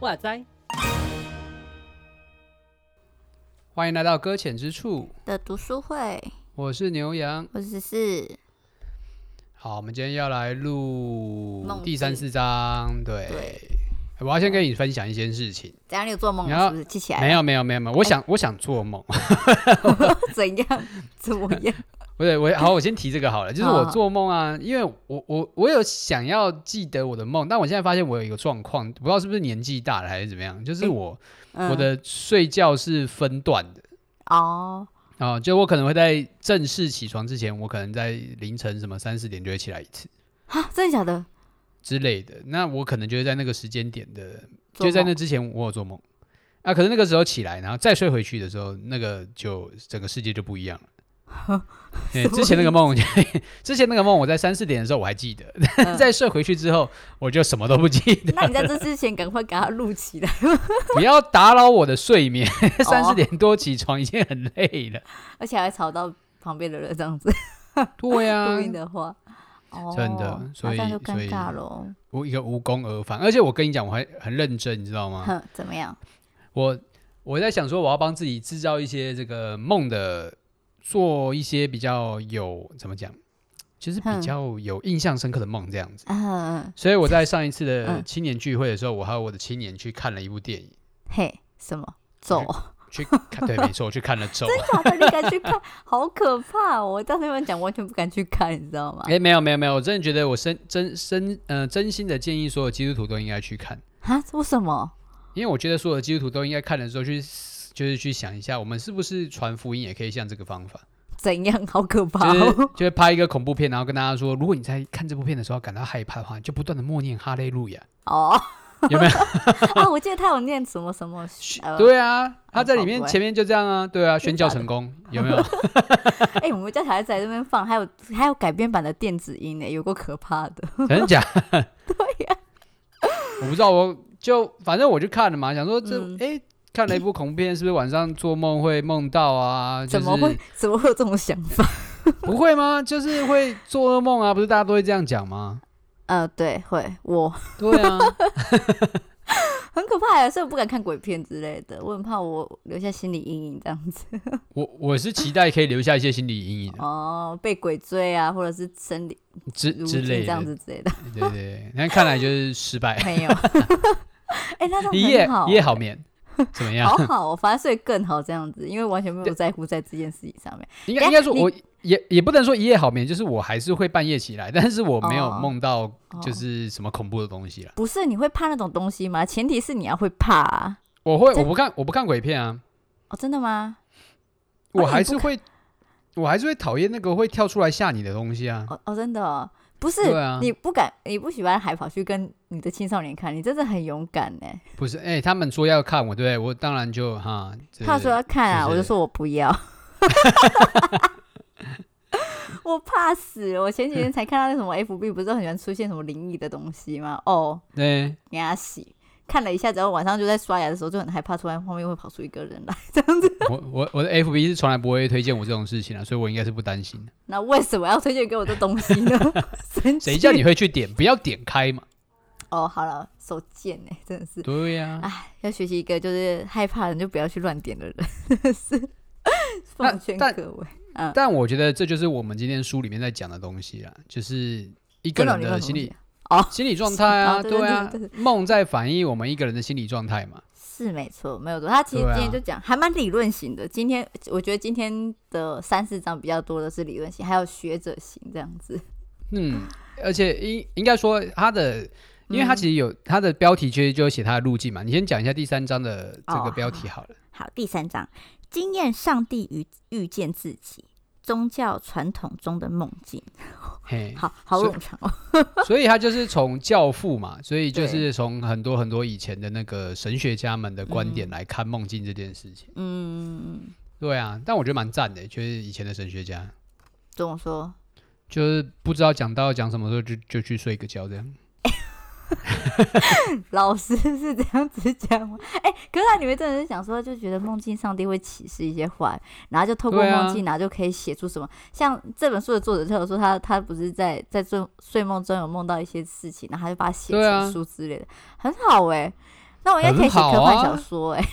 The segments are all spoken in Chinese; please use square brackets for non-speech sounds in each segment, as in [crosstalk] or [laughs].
哇塞！欢迎来到搁浅之处的读书会，我是牛羊，我是四。好，我们今天要来录第三四章。对，对我要先跟你分享一件事情。怎样？你有做梦你要是不是？记起来？没有，没有，没有，没有。我想，我想做梦。[laughs] 怎样？怎么样？[laughs] 不对，我好，我先提这个好了。就是我做梦啊，因为我我我有想要记得我的梦，但我现在发现我有一个状况，不知道是不是年纪大了还是怎么样，就是我、嗯、我的睡觉是分段的。哦。哦，就我可能会在正式起床之前，我可能在凌晨什么三四点就会起来一次。啊，真的假的？之类的。那我可能就是在那个时间点的，就在那之前我有做梦。啊，可是那个时候起来，然后再睡回去的时候，那个就整个世界就不一样了。[laughs] 欸、之前那个梦，之前那个梦，我在三四点的时候我还记得，嗯、[laughs] 再睡回去之后，我就什么都不记得。那你在这之前赶快给它录起来，[laughs] 不要打扰我的睡眠。三四点多起床已经很累了，而且还吵到旁边的人，这样子。对呀、啊，录音的话，真的，所以就尴尬了。无一个无功而返，而且我跟你讲，我还很认真，你知道吗？怎么样？我我在想说，我要帮自己制造一些这个梦的。做一些比较有怎么讲，就是比较有印象深刻的梦这样子。嗯，所以我在上一次的青年聚会的时候，我还有我的青年去看了一部电影。嘿，什么咒？去看？对，没错，我去看了咒。真假的？你敢去看？[laughs] 好可怕！哦我当时跟你们讲，完全不敢去看，你知道吗？哎，没有没有没有，我真的觉得我深真真呃真心的建议所有基督徒都应该去看。啊？为什么？因为我觉得所有基督徒都应该看的时候去。就是去想一下，我们是不是传福音也可以像这个方法？怎样？[laughs] 好可怕、哦！就是就是拍一个恐怖片，然后跟大家说，如果你在看这部片的时候感到害怕的话，就不断的默念哈利路亚。哦，有没有？啊，[laughs] 我记得他有念什么什么。[laughs] 呃、对啊，他在里面前面就这样啊，对啊，宣教成功，有没有？[laughs] 哎、欸，我们家小孩子在这边放，还有还有改编版的电子音呢，有够可怕的。真的假？对呀、啊，我不知道，我就反正我就看了嘛，想说这哎。嗯欸看了一部恐怖片，是不是晚上做梦会梦到啊？怎么会？怎么会有这种想法？不会吗？就是会做噩梦啊！不是大家都会这样讲吗？呃，对，会我。对啊，[laughs] 很可怕呀，所以我不敢看鬼片之类的，我很怕我留下心理阴影这样子。[laughs] 我我是期待可以留下一些心理阴影哦，被鬼追啊，或者是生理之之类的这样子之类的。对对对，那看来就是失败。没有。[laughs] 哎，那种一夜一夜好眠。怎么样？好好，我反而睡更好这样子，因为完全没有在乎在这件事情上面。应该应该说，我也也不能说一夜好眠，就是我还是会半夜起来，但是我没有梦到就是什么恐怖的东西了。不是，你会怕那种东西吗？前提是你要会怕啊。我会，我不看，我不看鬼片啊。哦，真的吗？我还是会，我还是会讨厌那个会跳出来吓你的东西啊。哦哦，真的。不是，啊、你不敢，你不喜欢还跑去跟你的青少年看，你真的很勇敢呢。不是，哎、欸，他们说要看我，对不对？我当然就哈。他说要看啊，我就说我不要。[laughs] [laughs] 我怕死！我前几天才看到那什么 FB，不是很喜欢出现什么灵异的东西吗？哦，对，给他洗。看了一下，然后晚上就在刷牙的时候就很害怕，突然后面会跑出一个人来，这样子。我我我的 FB 是从来不会推荐我这种事情啊，所以我应该是不担心的。[laughs] 那为什么要推荐给我这东西呢？[laughs] 谁叫你会去点？不要点开嘛。哦，好了，手贱呢，真的是。对呀、啊。哎，要学习一个就是害怕人就不要去乱点的人，是奉劝各位。嗯。但我觉得这就是我们今天书里面在讲的东西啦，就是一个人的心理。哦，心理状态啊，对啊，梦在反映我们一个人的心理状态嘛，是没错，没有错。他其实今天就讲还蛮理论型的。今天我觉得今天的三四章比较多的是理论型，还有学者型这样子。嗯，[laughs] 而且应应该说他的，因为他其实有他的标题，其实就写他的路径嘛。你先讲一下第三章的这个标题好了。好，第三章，经验上帝与遇见自己。宗教传统中的梦境，嘿，[laughs] 好好冗长哦。[laughs] 所以他就是从教父嘛，所以就是从很多很多以前的那个神学家们的观点来看梦境这件事情。嗯，对啊，但我觉得蛮赞的，就是以前的神学家。怎么说？就是不知道讲到讲什么时候就就去睡个觉这样。[laughs] 老师是这样子讲吗？哎、欸，可是他里面真的是想说，就觉得梦境上帝会启示一些话，然后就透过梦境，然后就可以写出什么。啊、像这本书的作者，他有说他他不是在在睡睡梦中有梦到一些事情，然后他就把它写成书之类的，啊、很好哎、欸。那我应该可以写科幻小说哎、欸。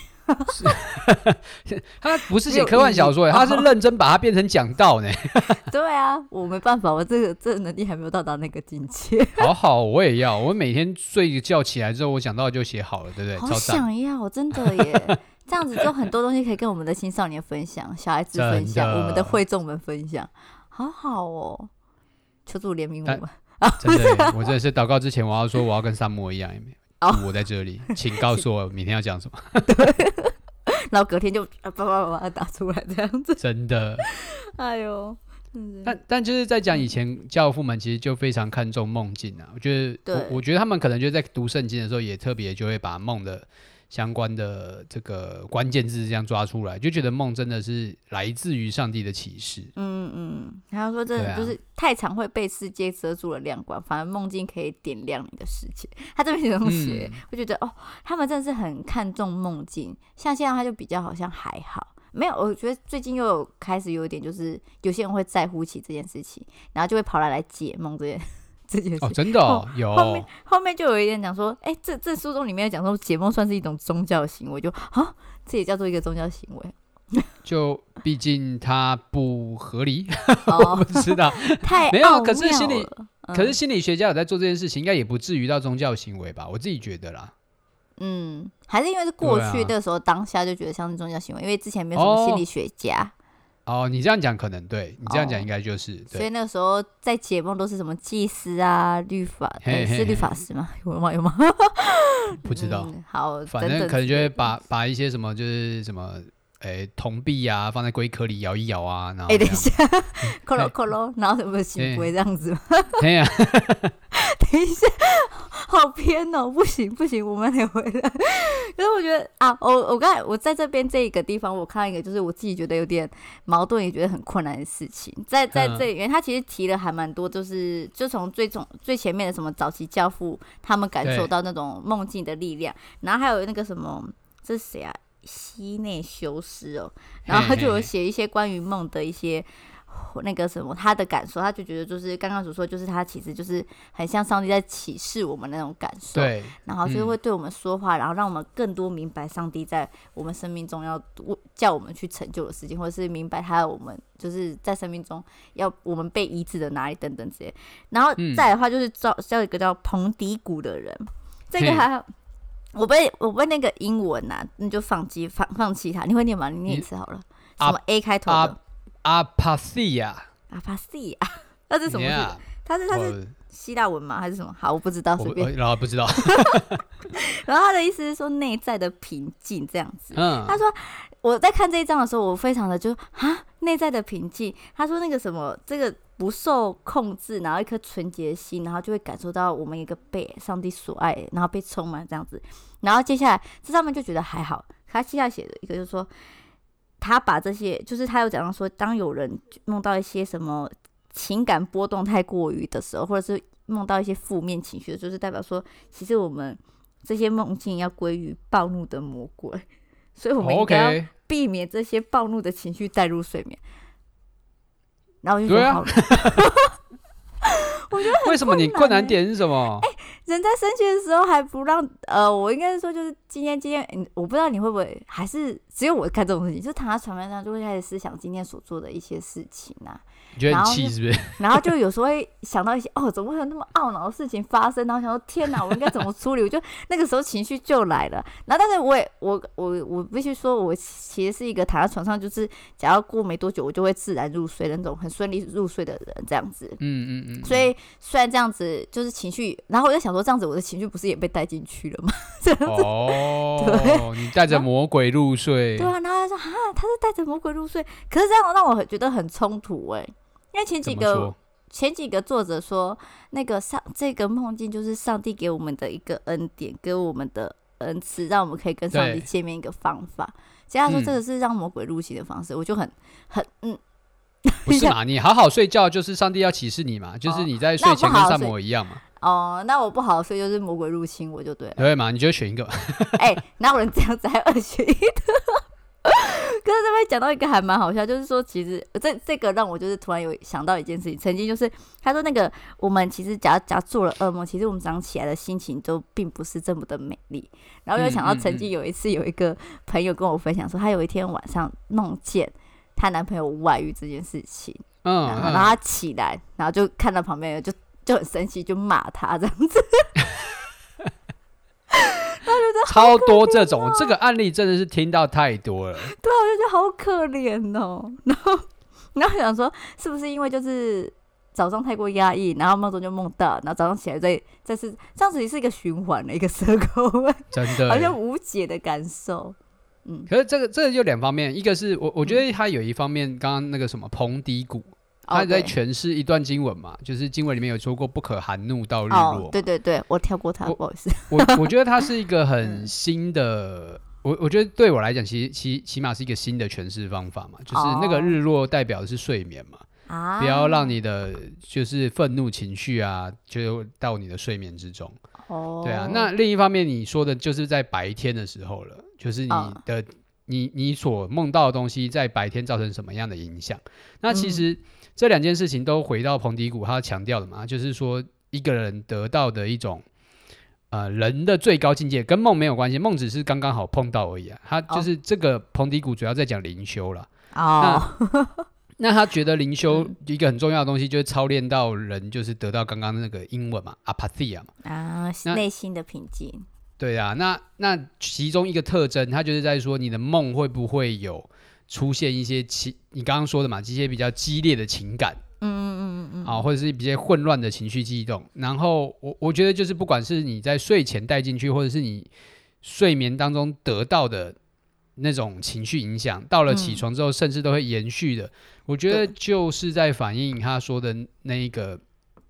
是，[laughs] 他不是写科幻小说，他是认真把它变成讲道呢。[laughs] 对啊，我没办法，我这个这个能力还没有到达那个境界。[laughs] 好好，我也要，我每天睡一觉起来之后，我讲到就写好了，对不对？好想要，真的耶！这样子就很多东西可以跟我们的青少年分享，小孩子分享，我们的会众们分享，好好哦。求主怜悯我们啊！真的，我真的是祷告之前，我要说我要跟萨摩一样，有没有？哦，我在这里，[laughs] 请告诉我明天要讲什么。对，[laughs] 然后隔天就叭叭叭打出来，这样子。真的，哎呦，但但就是在讲以前教父们其实就非常看重梦境啊。我觉得，我我觉得他们可能就在读圣经的时候也特别就会把梦的。相关的这个关键字这样抓出来，就觉得梦真的是来自于上帝的启示。嗯嗯，他说这就是太常会被世界遮住了亮光，反而梦境可以点亮你的世界。他这边这样写，嗯、我觉得哦，他们真的是很看重梦境。像现在他就比较好像还好，没有。我觉得最近又有开始有一点，就是有些人会在乎起这件事情，然后就会跑来来解梦这件。这件事。哦，真的有。后面后面就有一点讲说，哎，这这书中里面讲说解梦算是一种宗教行为，就啊，这也叫做一个宗教行为，[laughs] 就毕竟它不合理，哦、[laughs] 我不知道，太没有，可是心理，嗯、可是心理学家有在做这件事情，应该也不至于到宗教行为吧？我自己觉得啦，嗯，还是因为是过去的时候，啊、当下就觉得像是宗教行为，因为之前没有什么心理学家。哦哦，你这样讲可能对，你这样讲应该就是。所以那个时候在解梦都是什么祭司啊、律法，嘿嘿嘿是律法师吗？[laughs] 有吗？有吗？不知道。嗯、好，反正可能就会把把一些什么就是什么，诶，铜币啊放在龟壳里摇一摇啊，然后。哎，等一下，克罗克罗，然后什么行为这样子吗？[laughs] 对呀。[laughs] 等一下。[laughs] 好偏哦，不行不行，我们得回来。可是我觉得啊，我我刚才我在这边这一个地方，我看到一个就是我自己觉得有点矛盾，也觉得很困难的事情。在在这里面，他其实提了还蛮多，就是就从最从最前面的什么早期教父，他们感受到那种梦境的力量，然后还有那个什么，这是谁啊？西内修斯哦，然后他就有写一些关于梦的一些。那个什么，他的感受，他就觉得就是刚刚所说，就是他其实就是很像上帝在启示我们那种感受，对，然后就会对我们说话，嗯、然后让我们更多明白上帝在我们生命中要叫我们去成就的事情，或者是明白他我们就是在生命中要我们被医治的哪里等等这些。然后再的话就是叫叫一个叫彭迪古的人，嗯、这个还我背我背那个英文呐、啊，那就放弃放放弃它，你会念吗？你念一次好了，什么 A 开头的？啊阿帕西亚，阿帕西亚，[laughs] 那是什么他是他是希腊文吗？还是什么？好，我不知道，随便。然后 [laughs] 不知道。[laughs] 然后他的意思是说内在的平静这样子。嗯。他说我在看这一章的时候，我非常的就啊，内在的平静。他说那个什么，这个不受控制，然后一颗纯洁的心，然后就会感受到我们一个被上帝所爱，然后被充满这样子。然后接下来这上面就觉得还好。他接下写的一个就是说。他把这些，就是他有讲到说，当有人梦到一些什么情感波动太过于的时候，或者是梦到一些负面情绪，就是代表说，其实我们这些梦境要归于暴怒的魔鬼，所以我们应该要避免这些暴怒的情绪带入睡眠。然后我就说好了。[laughs] 我觉得为什么你困难点是什么？哎、欸，人在生气的时候还不让呃，我应该是说就是今天今天，我不知道你会不会还是只有我看这种事情，就躺在床上就会开始思想今天所做的一些事情啊。你觉得很气是不是？[laughs] 然后就有时候会想到一些哦，怎么会有那么懊恼的事情发生？然后想说天哪，我应该怎么处理？[laughs] 我就那个时候情绪就来了。然后但是我也我我我必须说，我其实是一个躺在床上就是，只要过没多久，我就会自然入睡的那种很顺利入睡的人，这样子。嗯嗯嗯。所以虽然这样子就是情绪，然后我就想说，这样子我的情绪不是也被带进去了吗？[laughs] 这样子。哦。对。你带着魔鬼入睡。对啊，然后他说啊，他是带着魔鬼入睡，可是这样让我觉得很冲突哎、欸。因为前几个前几个作者说，那个上这个梦境就是上帝给我们的一个恩典，给我们的恩赐，让我们可以跟上帝见面一个方法。其他说这个是让魔鬼入侵的方式，嗯、我就很很嗯，不是嘛？[laughs] 你好好睡觉就是上帝要启示你嘛，就是你在睡前跟萨摩一样嘛。哦，那我不好睡就是魔鬼入侵我就对了。对嘛？你就选一个。哎、欸，哪有人这样子还二选一的？可是这边讲到一个还蛮好笑，就是说其实这这个让我就是突然有想到一件事情，曾经就是他说那个我们其实假假做了噩梦，其实我们早上起来的心情都并不是这么的美丽。然后又想到曾经有一次有一个朋友跟我分享说，他有一天晚上梦见她男朋友外遇这件事情，嗯，然后他起来，然后就看到旁边人就。就很生气，就骂他这样子，[laughs] [laughs] 超多这种这个案例真的是听到太多了。对啊，我就觉得好可怜哦。然后，然后想说，是不是因为就是早上太过压抑，然后梦中就梦到，然后早上起来再再是这样子，也是一个循环的一个 [laughs] circle，真的好像无解的感受。嗯，可是这个这个就两方面，一个是我我觉得他有一方面，刚刚那个什么彭迪谷。他在诠释一段经文嘛，oh, 就是经文里面有说过不可含怒到日落。Oh, 对对对，我跳过他，不好意思。[laughs] 我我觉得它是一个很 [laughs] 新的，我我觉得对我来讲，其实起起码是一个新的诠释方法嘛，就是那个日落代表的是睡眠嘛，oh. 不要让你的就是愤怒情绪啊，就到你的睡眠之中。哦，oh. 对啊。那另一方面，你说的就是在白天的时候了，就是你的、oh. 你你所梦到的东西在白天造成什么样的影响？那其实。嗯这两件事情都回到彭迪谷，他强调的嘛，就是说一个人得到的一种，呃，人的最高境界跟梦没有关系，梦只是刚刚好碰到而已啊。他就是这个彭迪谷主要在讲灵修了。哦，那 [laughs] 那他觉得灵修一个很重要的东西，就是操练到人，就是得到刚刚那个英文嘛，apatheia 嘛。啊，内心的平静。对啊，那那其中一个特征，他就是在说你的梦会不会有。出现一些情，你刚刚说的嘛，这些比较激烈的情感，嗯嗯嗯嗯，啊，或者是比较混乱的情绪激动。然后我我觉得就是，不管是你在睡前带进去，或者是你睡眠当中得到的那种情绪影响，到了起床之后，甚至都会延续的。嗯、我觉得就是在反映他说的那一个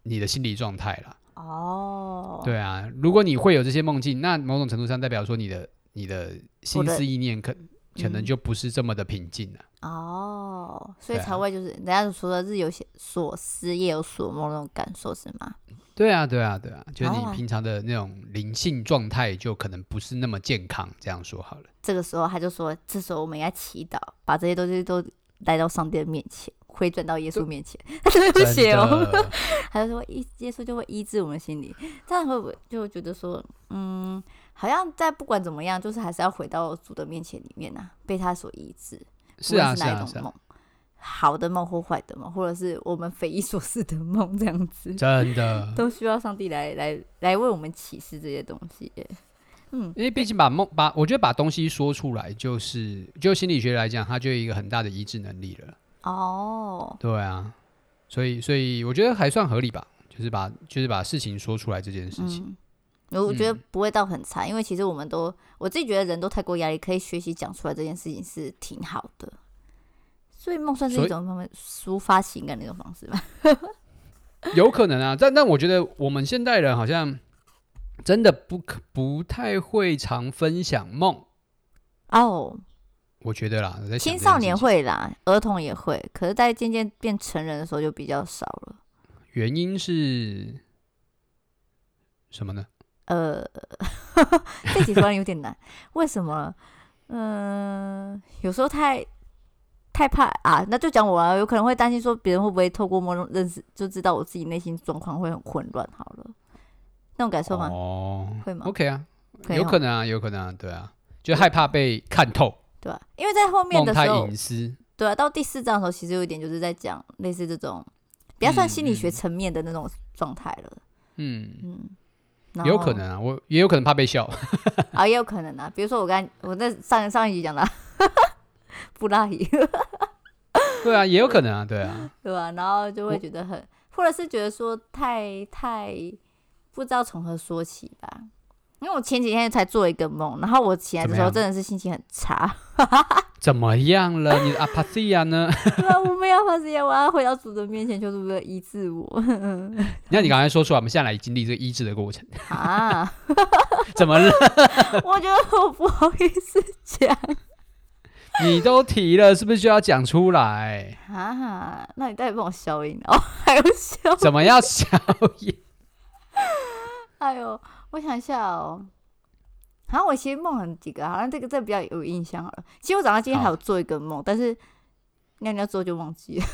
你的心理状态啦。哦，对啊，如果你会有这些梦境，那某种程度上代表说你的你的心思意念可。可能就不是这么的平静了、嗯、哦，所以才会就是人家说的日有所思夜有所梦那种感受是吗？对啊，对啊，对啊，就是你平常的那种灵性状态就可能不是那么健康，这样说好了。这个时候他就说，这时候我们应该祈祷，把这些东西都带到上帝的面前，回转到耶稣面前。他就会写哦，[laughs] 他就说医耶稣就会医治我们心里，这样会不会就觉得说，嗯。好像在不管怎么样，就是还是要回到主的面前里面呐、啊，被他所医治。是啊，是哪一种梦？好的梦或坏的梦，或者是我们匪夷所思的梦，这样子，真的 [laughs] 都需要上帝来来来为我们启示这些东西。嗯，因为毕竟把梦把，我觉得把东西说出来，就是就心理学来讲，它就有一个很大的医治能力了。哦，对啊，所以所以我觉得还算合理吧，就是把就是把事情说出来这件事情。嗯我觉得不会到很差，嗯、因为其实我们都，我自己觉得人都太过压力，可以学习讲出来这件事情是挺好的。所以梦算是一种方面抒发情感的一种方式吧。[laughs] 有可能啊，但但我觉得我们现代人好像真的不可不太会常分享梦哦。我觉得啦，青少年会啦，儿童也会，可是，在渐渐变成人的时候就比较少了。原因是什么呢？呃，[laughs] 这几段有点难，为什么？嗯、呃，有时候太太怕啊，那就讲我啊，有可能会担心说别人会不会透过某种认识，就知道我自己内心状况会很混乱。好了，那种感受吗？哦，会吗？OK 啊，有可能啊，有可能啊，对啊，就害怕被看透，对啊，因为在后面的时候，隐私，对啊，到第四章的时候，其实有一点就是在讲类似这种，比较算心理学层面的那种状态了，嗯嗯。嗯有可能啊，我也有可能怕被笑 [laughs] 啊，也有可能啊。比如说我刚我在上上一集讲的 [laughs] 布拉伊，[laughs] 对啊，也有可能啊，对啊，对吧？然后就会觉得很，或者是觉得说太太不知道从何说起吧。因为我前几天才做一个梦，然后我起来的时候真的是心情很差。怎么样了？你的阿帕西亚呢？我没有阿帕西亚，我要回到主的面前，就是为了医治我。那你刚才说出来，我们现在来经历这个医治的过程啊？[laughs] 怎么了？我觉得我不好意思讲。你都提了，是不是就要讲出来？啊？那你待会帮我消音哦，还要消？怎么要消音？[laughs] 哎呦，我想一下哦。好像我其实梦很几个，好像这个这个比较有印象好了。其实我早上今天还有做一个梦，但是尿尿之后就忘记了。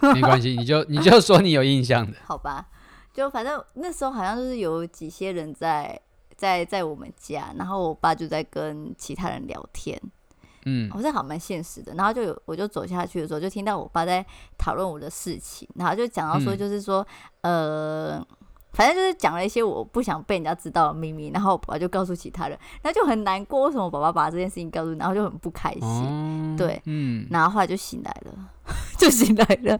[laughs] 没关系，你就你就说你有印象的。[laughs] 好吧，就反正那时候好像就是有几些人在在在我们家，然后我爸就在跟其他人聊天。嗯，好像好蛮现实的。然后就有我就走下去的时候，就听到我爸在讨论我的事情，然后就讲到说，就是说，嗯、呃。反正就是讲了一些我不想被人家知道的秘密，然后我爸爸就告诉其他人，然后就很难过。为什么我爸爸把这件事情告诉，然后就很不开心。哦、对，嗯，然后后来就醒来了，[laughs] 就醒来了。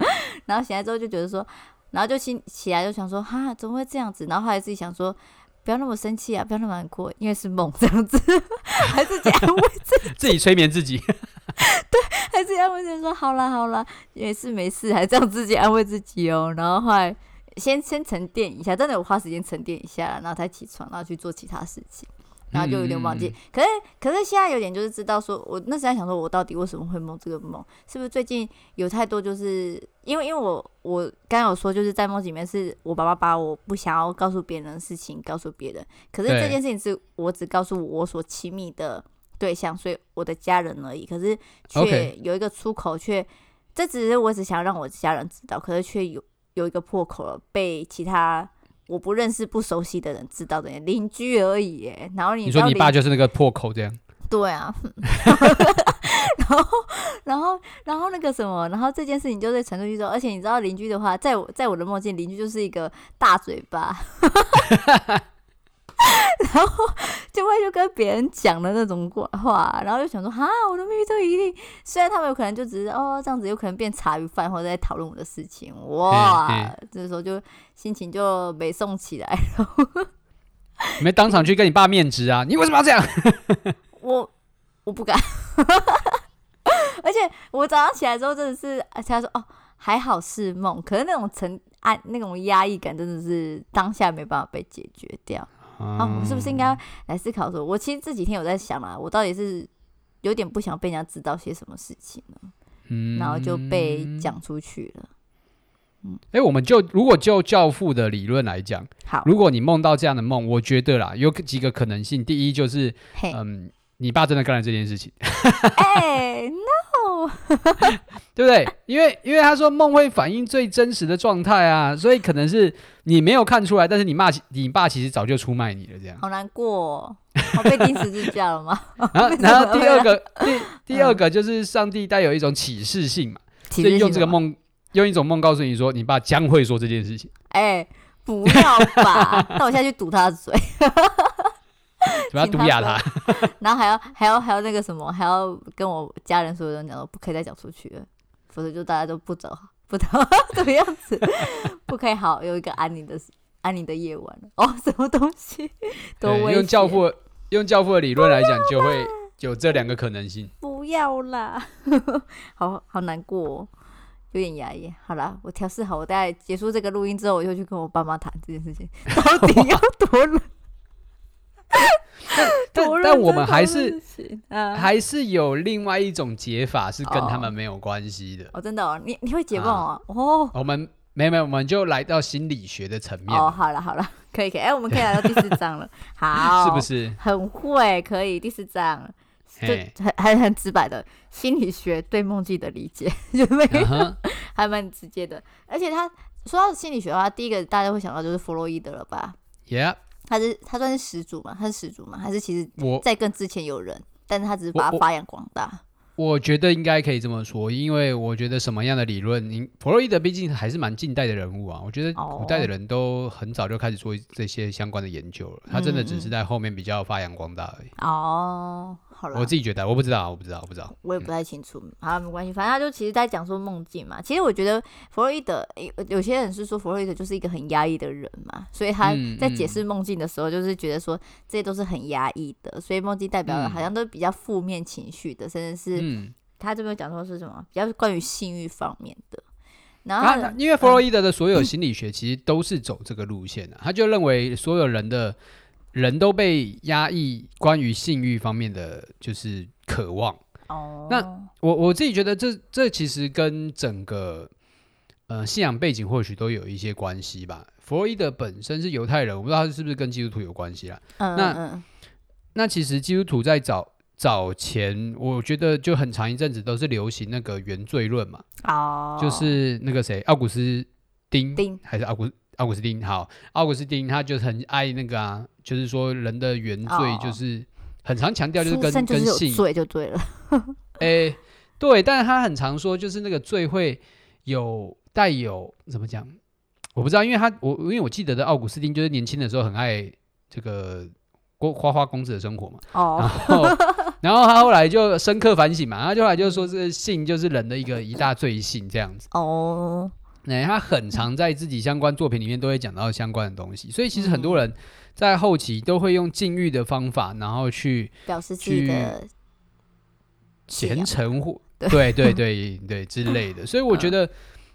然后醒来之后就觉得说，然后就醒起来就想说，哈，怎么会这样子？然后后来自己想说，不要那么生气啊，不要那么难过，因为是梦这样子，[laughs] 还是安慰自己，自己催眠自己。[laughs] 对，还是安慰自己说，好啦好啦，也是没事，还这样自己安慰自己哦。然后后来。先先沉淀一下，真的有花时间沉淀一下，然后才起床，然后去做其他事情，然后就有点忘记。嗯、可是可是现在有点就是知道说，我那时候在想说，我到底为什么会梦这个梦？是不是最近有太多就是因为因为我我刚刚有说就是在梦里面是我爸爸把我不想要告诉别人的事情告诉别人，可是这件事情是我只告诉我所亲密的对象，所以我的家人而已。可是却有一个出口，却这只是我只想让我家人知道，可是却有。有一个破口了，被其他我不认识、不熟悉的人知道的邻居而已。然后你，你说你爸就是那个破口这样？[laughs] 对啊。[laughs] 然后，然后，然后那个什么，然后这件事情就在传出去之后，而且你知道邻居的话，在我在我的梦境，邻居就是一个大嘴巴。[laughs] [laughs] 然后就会就跟别人讲的那种话，然后就想说哈，我的秘密都一定。虽然他们有可能就只是哦这样子，有可能变茶余饭后在讨论我的事情，哇，这时候就心情就没送起来了。没当场去跟你爸面质啊？你为什么要这样？我我不敢。而且我早上起来之后真的是，而且他说哦还好是梦，可是那种沉暗那种压抑感真的是当下没办法被解决掉。啊，我是不是应该来思考说，我其实这几天有在想啊，我到底是有点不想被人家知道些什么事情呢？嗯，然后就被讲出去了。嗯，哎、欸，我们就如果就教父的理论来讲，好，如果你梦到这样的梦，我觉得啦，有几个可能性。第一就是，嗯，你爸真的干了这件事情。[laughs] 哎、欸。[laughs] 对不对？因为因为他说梦会反映最真实的状态啊，所以可能是你没有看出来，但是你骂你爸其实早就出卖你了，这样。好难过、哦，我被钉十字架了吗？[laughs] 然后 [laughs] 然后第二个第第二个就是上帝带有一种启示性嘛，所以用这个梦用一种梦告诉你说，你爸将会说这件事情。哎，不要吧，那我现在去堵他的嘴。[laughs] 不要毒哑他，[laughs] 然后还要还要还要那个什么，还要跟我家人所有人讲不可以再讲出去了，否则就大家都不走，不走怎么样子，不可以好有一个安宁的安宁的夜晚。[laughs] 哦，什么东西？都用教父用教父的理论来讲，就会有这两个可能性。不要啦，好好难过，有点压抑。好啦，我调试好，我大概结束这个录音之后，我就去跟我爸妈谈这件事情，到底要多冷。但但我们还是、呃、还是有另外一种解法，是跟他们没有关系的。哦，真的哦，你你会解梦啊？哦，我们没有没有，我们就来到心理学的层面。哦，好了好了，可以可以，哎、欸，我们可以来到第四章了。[laughs] 好，是不是很会？可以，第四章就很还很直白的心理学对梦境的理解，[laughs] 就没有、uh-huh. [laughs] 还蛮直接的。而且他说到心理学的话，第一个大家会想到就是弗洛伊德了吧？Yeah。他是他算是始祖吗？他是始祖吗？还是其实在更之前有人，但是他只是把它发扬光大。我觉得应该可以这么说，因为我觉得什么样的理论，你弗洛伊德毕竟还是蛮近代的人物啊。我觉得古代的人都很早就开始做这些相关的研究了，他真的只是在后面比较发扬光大而已。哦。好了，我自己觉得，我不知道，我不知道，我不知道，我也不太清楚。嗯、好，没关系，反正他就其实在讲说梦境嘛。其实我觉得弗洛伊德，有有些人是说弗洛伊德就是一个很压抑的人嘛，所以他在解释梦境的时候，就是觉得说这些都是很压抑的，所以梦境代表的好像都是比较负面情绪的，甚至是他这边讲说是什么，比较关于性欲方面的。然后，因为弗洛伊德的所有心理学其实都是走这个路线的，他就认为所有人的。人都被压抑，关于性欲方面的就是渴望。哦、oh.，那我我自己觉得这这其实跟整个呃信仰背景或许都有一些关系吧。弗洛伊德本身是犹太人，我不知道他是不是跟基督徒有关系啦。嗯，那那其实基督徒在早早前，我觉得就很长一阵子都是流行那个原罪论嘛。哦，就是那个谁，奥古斯丁，丁还是奥古奥古斯丁？好，奥古斯丁他就很爱那个啊，就是说人的原罪就是很常强调，就是跟是跟性罪就对了。哎、欸，对，但是他很常说，就是那个罪会有带有怎么讲？我不知道，因为他我因为我记得的奥古斯丁就是年轻的时候很爱这个过花花公子的生活嘛。哦。然后，[laughs] 然后他后来就深刻反省嘛，他就后来就说，这个性就是人的一个一大罪性这样子。哦。哎，他很常在自己相关作品里面都会讲到相关的东西，所以其实很多人在后期都会用禁欲的方法，然后去表示自己的虔诚或对对对对之类的。所以我觉得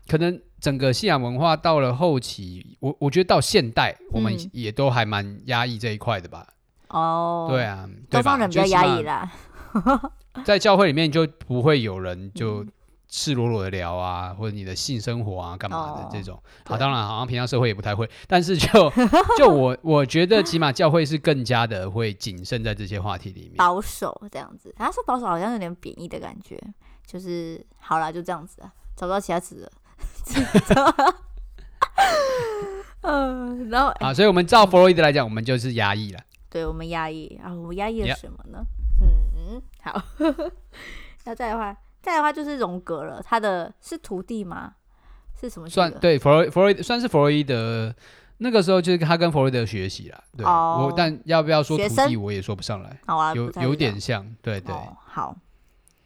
可能。整个信仰文化到了后期，我我觉得到现代，我们也都还蛮压抑这一块的吧。哦、嗯，对啊，东方人比较压抑啦。[laughs] 在教会里面就不会有人就赤裸裸的聊啊，嗯、或者你的性生活啊干嘛的这种。哦、好，当然好像平常社会也不太会，但是就 [laughs] 就我我觉得起码教会是更加的会谨慎在这些话题里面，保守这样子。他说保守好像有点贬义的感觉，就是好啦，就这样子啊，找不到其他词了。[laughs] 嗯，然后啊，欸、所以我们照弗洛伊德来讲，我们就是压抑了。对，我们压抑啊，我们压抑了什么呢？Yeah. 嗯，好。[laughs] 那再的话，再的话就是荣格了。他的是徒弟吗？是什么？算对，弗洛弗洛算是弗洛伊德。那个时候就是他跟弗洛伊德学习了。对，oh, 我但要不要说徒弟，我也说不上来。好啊，有有点像，对对。Oh, 好。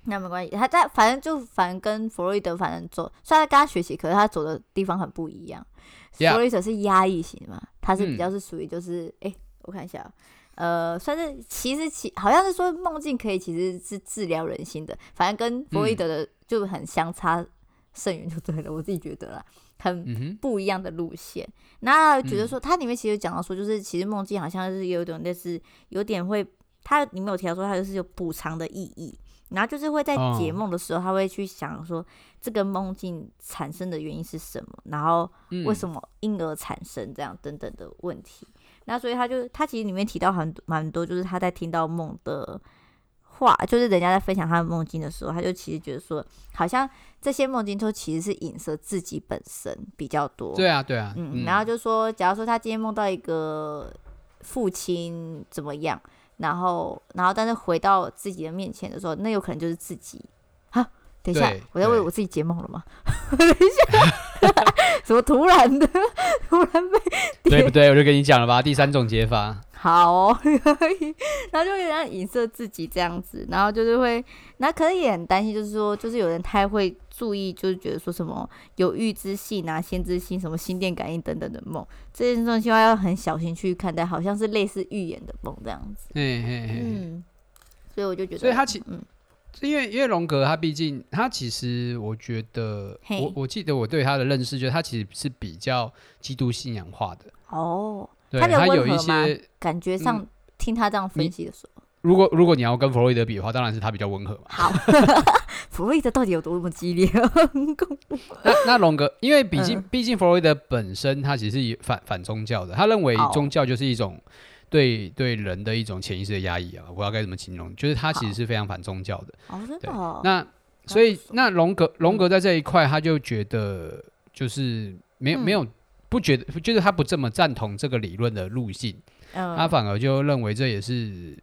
那没关系，他在反正就反正跟弗洛伊德反正走，虽然跟他学习，可是他走的地方很不一样。弗洛伊德是压抑型嘛，他是比较是属于就是，哎、嗯欸，我看一下，呃，算是其实其好像是说梦境可以其实是治疗人心的，反正跟弗洛伊德的就很相差甚远，就对了，我自己觉得啦，很不一样的路线。那觉得说它里面其实讲到说，就是其实梦境好像是有种类似，有点会，它里面有提到说它就是有补偿的意义。然后就是会在解梦的时候，他会去想说这个梦境产生的原因是什么，然后为什么因而产生这样等等的问题。嗯、那所以他就他其实里面提到很蛮多，就是他在听到梦的话，就是人家在分享他的梦境的时候，他就其实觉得说，好像这些梦境都其实是影射自己本身比较多。对啊，对啊，嗯。然后就说，假如说他今天梦到一个父亲怎么样。然后，然后，但是回到自己的面前的时候，那有可能就是自己。哈，等一下，我在为我自己解梦了吗？等一下，怎么突然的，[laughs] 突然被？对不对？我就跟你讲了吧，第三种解法。好、哦，可以。然后就有点影射自己这样子，然后就是会，那可能也很担心，就是说，就是有人太会。注意，就是觉得说什么有预知性啊、先知性、什么心电感应等等的梦，这些东西要很小心去看待，好像是类似预言的梦这样子。嘿嘿嘿嗯，所以我就觉得，所以他其嗯，因为因为荣格他毕竟他其实我觉得，我我记得我对他的认识，就是他其实是比较基督信仰化的。哦，对他，有一些感觉上、嗯、听他这样分析的时候。如果如果你要跟弗洛伊德比的话，当然是他比较温和嘛。好，[laughs] 弗洛伊德到底有多么激烈？[laughs] 那那龙格，因为毕竟毕、嗯、竟弗洛伊德本身他其实是反反宗教的，他认为宗教就是一种对对人的一种潜意识的压抑啊。我不知道该怎么形容，就是他其实是非常反宗教的。哦，真的。那所以那荣格荣格在这一块，他就觉得就是没有、嗯、没有不觉得，就是他不这么赞同这个理论的路径，嗯、他反而就认为这也是。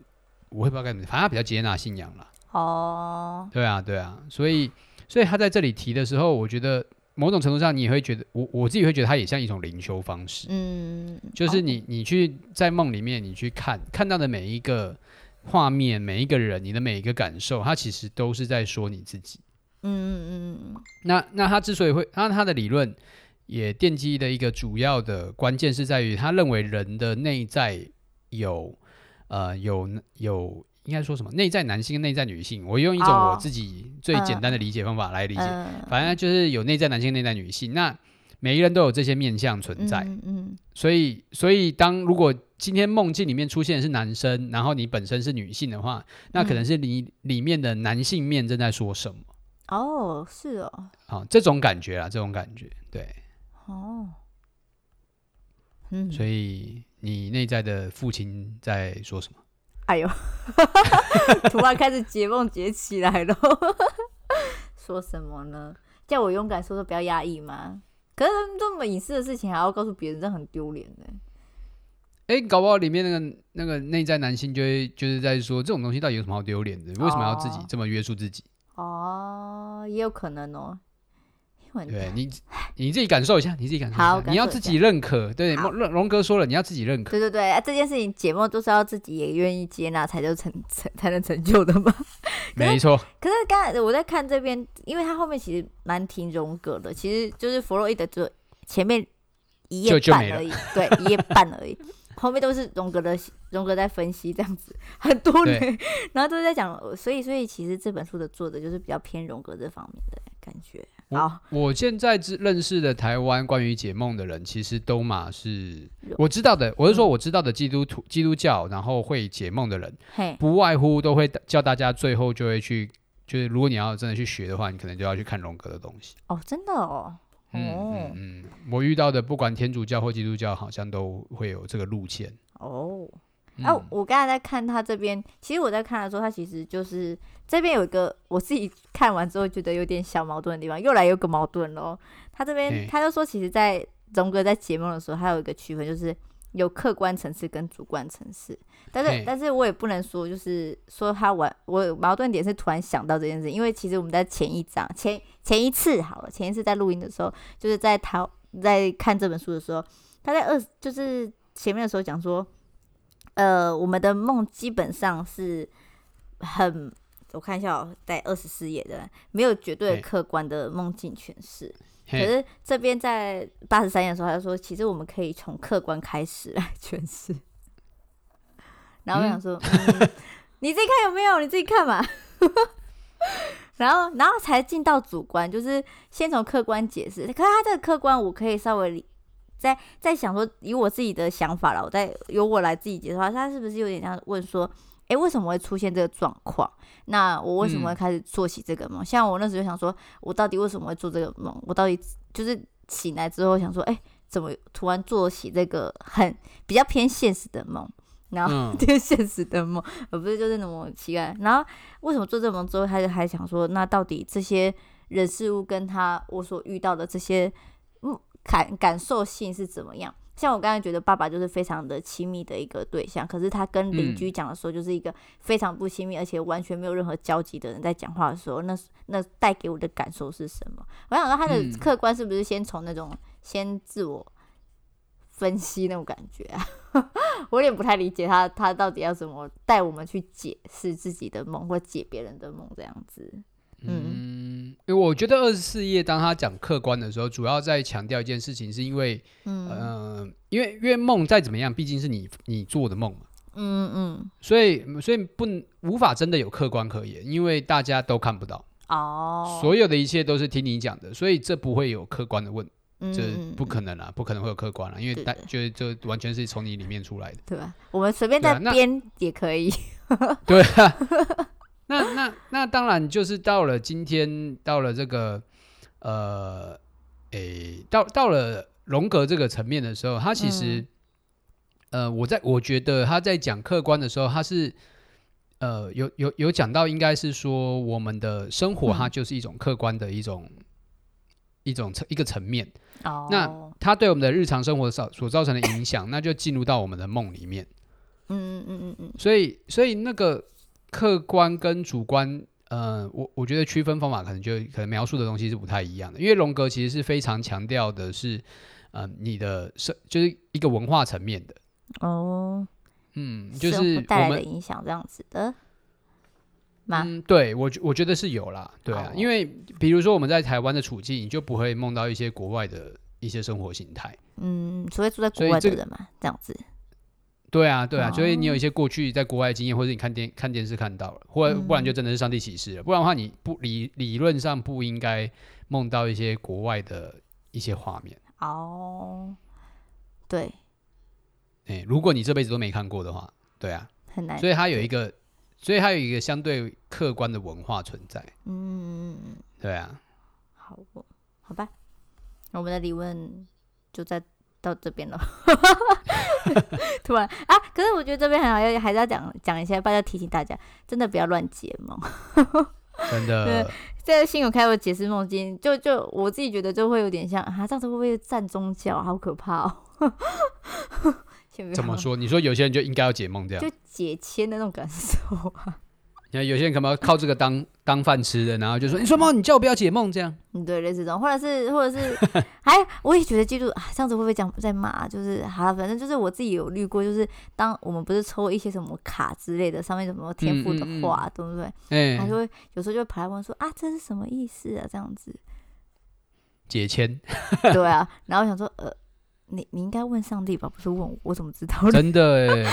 我也不知道该怎么，反正他比较接纳信仰了。哦，对啊，对啊，所以，所以他在这里提的时候，我觉得某种程度上，你也会觉得，我我自己会觉得，它也像一种灵修方式。嗯，就是你你去在梦里面，你去看看到的每一个画面，每一个人，你的每一个感受，它其实都是在说你自己。嗯嗯嗯。那那他之所以会，那他的理论也奠基的一个主要的关键是在于，他认为人的内在有。呃，有有应该说什么内在男性跟内在女性，我用一种我自己最简单的理解方法来理解，反正就是有内在男性、内在女性。那每一个人都有这些面相存在，嗯，嗯，所以所以当如果今天梦境里面出现的是男生，然后你本身是女性的话，那可能是你里面的男性面正在说什么？哦，是哦，好、哦，这种感觉啊，这种感觉，对，哦。嗯，所以你内在的父亲在说什么？哎呦，[laughs] 突然开始解梦解起来了，[laughs] 说什么呢？叫我勇敢说说，不要压抑吗？可是这么隐私的事情还要告诉别人，这很丢脸呢。哎、欸，搞不好里面那个那个内在男性就会就是在说，这种东西到底有什么好丢脸的？为什么要自己这么约束自己？哦，哦，也有可能哦。对你，你自己感受一下，你自己感受一下。好，你要自己认可。对，龙龙哥说了，你要自己认可。对对对，啊，这件事情解梦都是要自己也愿意接纳，才就成成才能成就的嘛。没错。可是刚才我在看这边，因为他后面其实蛮挺荣格的，其实就是弗洛伊德就前面一页半而已，对，一页半而已。后面都是荣格的荣格在分析这样子，很多年，[laughs] 然后都在讲，所以所以其实这本书的作者就是比较偏荣格这方面的感觉。好，我现在知认识的台湾关于解梦的人，其实都嘛是我知道的，我是说我知道的基督徒、基督教，然后会解梦的人，不外乎都会叫大家最后就会去，就是如果你要真的去学的话，你可能就要去看荣格的东西。哦，真的哦。嗯嗯嗯，我遇到的不管天主教或基督教，好像都会有这个路线。哦，哎、啊，我刚才在看他这边，其实我在看的时候，他其实就是这边有一个我自己看完之后觉得有点小矛盾的地方，又来有个矛盾喽。他这边他就说，其实，在荣格在解梦的时候，他有一个区分，就是有客观层次跟主观层次。但是，但是我也不能说，就是说他完，我矛盾点是突然想到这件事，因为其实我们在前一章前。前一次好了，前一次在录音的时候，就是在讨在看这本书的时候，他在二就是前面的时候讲说，呃，我们的梦基本上是很，我看一下哦，在二十四页的，没有绝对客观的梦境诠释。可是这边在八十三页的时候，他就说，其实我们可以从客观开始来 [laughs] 诠释。然后我想说，嗯嗯、[laughs] 你自己看有没有？你自己看嘛。[laughs] 然后，然后才进到主观，就是先从客观解释。可是他这个客观，我可以稍微在在想说，以我自己的想法了，我在由我来自己解释的话，他是不是有点像问说，诶，为什么会出现这个状况？那我为什么会开始做起这个梦？嗯、像我那时候就想说，我到底为什么会做这个梦？我到底就是醒来之后想说，诶，怎么突然做起这个很比较偏现实的梦？然后 [laughs] 这个现实的梦，而不是就是那么奇怪。然后为什么做这个梦之后，他就还想说，那到底这些人事物跟他我所遇到的这些嗯感感受性是怎么样？像我刚才觉得爸爸就是非常的亲密的一个对象，可是他跟邻居讲的时候，就是一个非常不亲密，而且完全没有任何交集的人在讲话的时候，那那带给我的感受是什么？我想说他的客观是不是先从那种先自我。分析那种感觉啊，[laughs] 我有点不太理解他，他到底要怎么带我们去解释自己的梦或解别人的梦这样子。嗯，因为我觉得二十四页当他讲客观的时候，主要在强调一件事情，是因为，嗯、呃，因为因为梦再怎么样，毕竟是你你做的梦嘛。嗯嗯。所以所以不无法真的有客观可言，因为大家都看不到。哦。所有的一切都是听你讲的，所以这不会有客观的问题。这不可能啊，不可能会有客观了，因为大就是这完全是从你里面出来的，对吧？我们随便在编也可以。[laughs] 对啊，那那那当然就是到了今天，到了这个呃，诶，到到了荣格这个层面的时候，他其实呃，我在我觉得他在讲客观的时候，他是呃有有有讲到，应该是说我们的生活，它就是一种客观的一种一种层一个层面。Oh. 那它对我们的日常生活造所造成的影响，那就进入到我们的梦里面。嗯嗯嗯嗯嗯。所以，所以那个客观跟主观，呃，我我觉得区分方法可能就可能描述的东西是不太一样的。因为荣格其实是非常强调的是，呃，你的生就是一个文化层面的。哦。Oh. 嗯，就是带来的影响这样子的。嗯，对我我觉得是有啦，对啊，因为比如说我们在台湾的处境，你就不会梦到一些国外的一些生活形态，嗯，除非住在国外的人嘛，这样子。对啊，对啊，所以你有一些过去在国外的经验，或者你看电看电视看到了，或者不然就真的是上帝启示了，不然的话你不理理论上不应该梦到一些国外的一些画面。哦，对，哎，如果你这辈子都没看过的话，对啊，很难，所以它有一个。所以它有一个相对客观的文化存在。嗯，对啊。好，好吧。我们的理论就在到这边了。[laughs] 突然啊，可是我觉得这边很好，要还是要讲讲一下，大家提醒大家，真的不要乱解梦。[laughs] 真的，对在新有开过解释梦境，就就我自己觉得就会有点像啊，这样子会不会占宗教？好可怕哦！[laughs] 怎么说？你说有些人就应该要解梦这样，就解签的那种感受啊。你看有些人可能要靠这个当当饭吃的，然后就说：“你说梦，你叫我不要解梦这样。”嗯，对，类似这种，或者是，或者是，[laughs] 还我也觉得记住啊，这样子会不会讲在骂？就是好了，反正就是我自己有虑过，就是当我们不是抽一些什么卡之类的，上面什么天赋的话，对不对？哎，他就会有时候就会跑来问说：“啊，这是什么意思啊？”这样子解签，[laughs] 对啊，然后我想说，呃。你你应该问上帝吧，不是问我，我怎么知道？真的哎，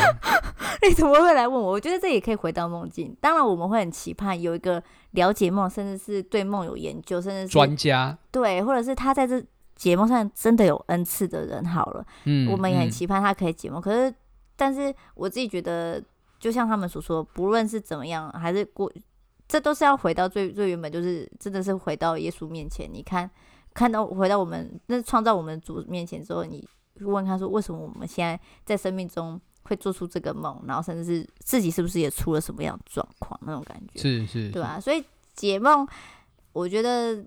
[laughs] 你怎么会来问我？我觉得这也可以回到梦境。当然，我们会很期盼有一个了解梦，甚至是对梦有研究，甚至是专家，对，或者是他在这节目上真的有恩赐的人。好了，嗯，我们也很期盼他可以解梦。嗯、可是，但是我自己觉得，就像他们所说，不论是怎么样，还是过，这都是要回到最最原本，就是真的是回到耶稣面前。你看。看到回到我们那创造我们主面前之后，你问他说：“为什么我们现在在生命中会做出这个梦？然后甚至是自己是不是也出了什么样的状况？那种感觉是是，对吧？所以解梦，我觉得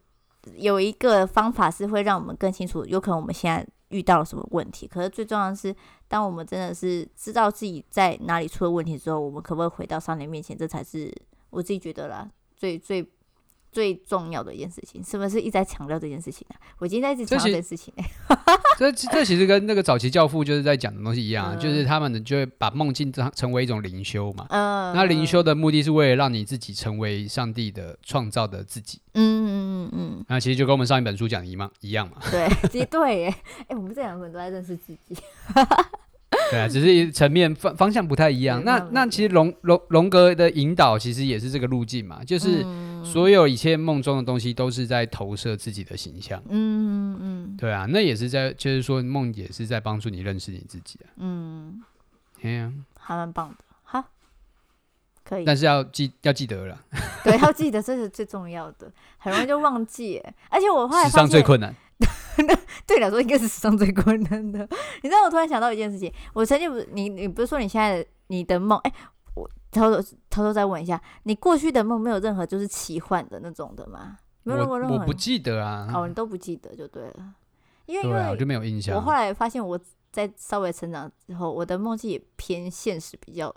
有一个方法是会让我们更清楚，有可能我们现在遇到了什么问题。可是最重要的是，当我们真的是知道自己在哪里出了问题之后，我们可不可以回到上帝面前？这才是我自己觉得啦，最最。最重要的一件事情，是不是一直在强调这件事情啊？我今天在一直强调这件事情。这这其实跟那个早期教父就是在讲的东西一样，嗯、就是他们呢就会把梦境当成为一种灵修嘛。嗯。那灵修的目的是为了让你自己成为上帝的创造的自己。嗯嗯嗯嗯。那其实就跟我们上一本书讲的一样一样嘛。对，[laughs] 其实对耶。哎、欸，我们这两个人都在认识自己。[laughs] 对啊，只是层面方方向不太一样。那那其实荣荣荣格的引导其实也是这个路径嘛，就是。嗯所有一切梦中的东西都是在投射自己的形象，嗯嗯嗯，对啊，那也是在，就是说梦也是在帮助你认识你自己啊，嗯，对啊，还蛮棒的，好，可以，但是要记要记得了，对，要记得这是最重要的，很容易就忘记，而且我后来史上最困难，[laughs] 对来说应该是史上最困难的。你知道我突然想到一件事情，我曾经不，你你不是说你现在你的梦，哎。偷偷偷偷再问一下，你过去的梦没有任何就是奇幻的那种的吗？没有过任何，我不记得啊。哦，你都不记得就对了，因为因为我就没有印象。我后来发现我在稍微成长之后，我的梦境也偏现实比较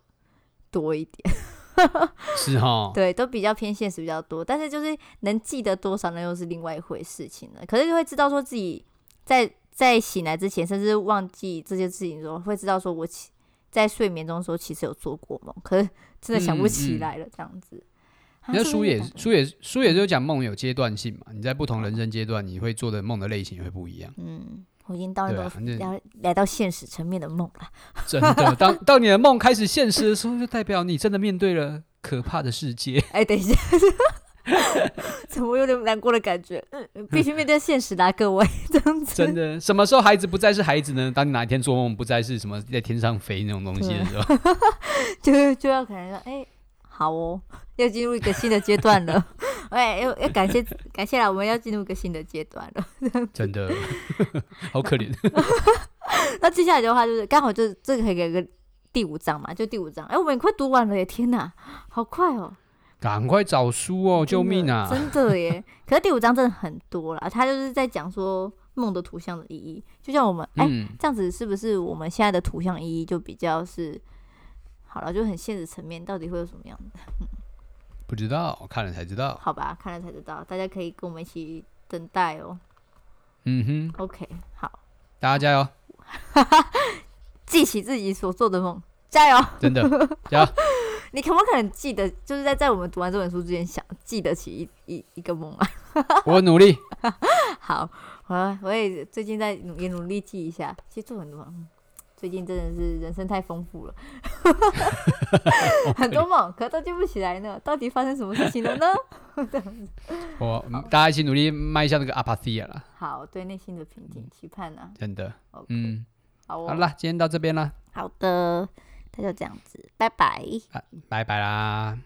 多一点。[laughs] 是哈齁，对，都比较偏现实比较多，但是就是能记得多少，那又是另外一回事情了。可是就会知道说自己在在醒来之前，甚至忘记这些事情的时候，会知道说我在睡眠中的时候其实有做过梦，可是。真的想不起来了，这样子。那书也书也书也就讲梦有阶段性嘛，你在不同人生阶段，你会做的梦的类型也会不一样。嗯，我已经到了要来到现实层面的梦了。[laughs] 真的，当当你的梦开始现实的时候，就代表你真的面对了可怕的世界。哎，等一下，[laughs] 怎么有点难过的感觉？嗯，必须面对现实啦，各位，这样子。真的，什么时候孩子不再是孩子呢？当你哪一天做梦不再是什么在天上飞那种东西的时候。[laughs] 就就要可能说，哎、欸，好哦，要进入一个新的阶段了。[laughs] 哎，要要感谢感谢啦，我们要进入一个新的阶段了。真的，好可怜。那接下来的话就是刚好就是这个可以给个第五章嘛，就第五章。哎、欸，我们快读完了耶！天哪，好快哦！赶快找书哦，救命啊！真的耶！[laughs] 可是第五章真的很多啦，他就是在讲说梦的图像的意义。就像我们哎、嗯欸，这样子是不是我们现在的图像意义就比较是？好了，就很现实层面，到底会有什么样的？嗯，[laughs] 不知道，看了才知道。好吧，看了才知道，大家可以跟我们一起等待哦。嗯哼，OK，好，大家加油！[laughs] 记起自己所做的梦，加油！真的，加油！你可不可能记得，就是在在我们读完这本书之前，想记得起一一一个梦啊？[laughs] 我努力。好，我我也最近在努也努力记一下，其实做很多梦。最近真的是人生太丰富了，[laughs] 很多梦，可都记不起来呢。到底发生什么事情了呢？[laughs] 我大家一起努力迈向那个阿帕西亚了。好，对内心的平静期盼呢？真的，okay, 嗯，好，好了，今天到这边了。好的，那就这样子，拜拜，拜拜啦。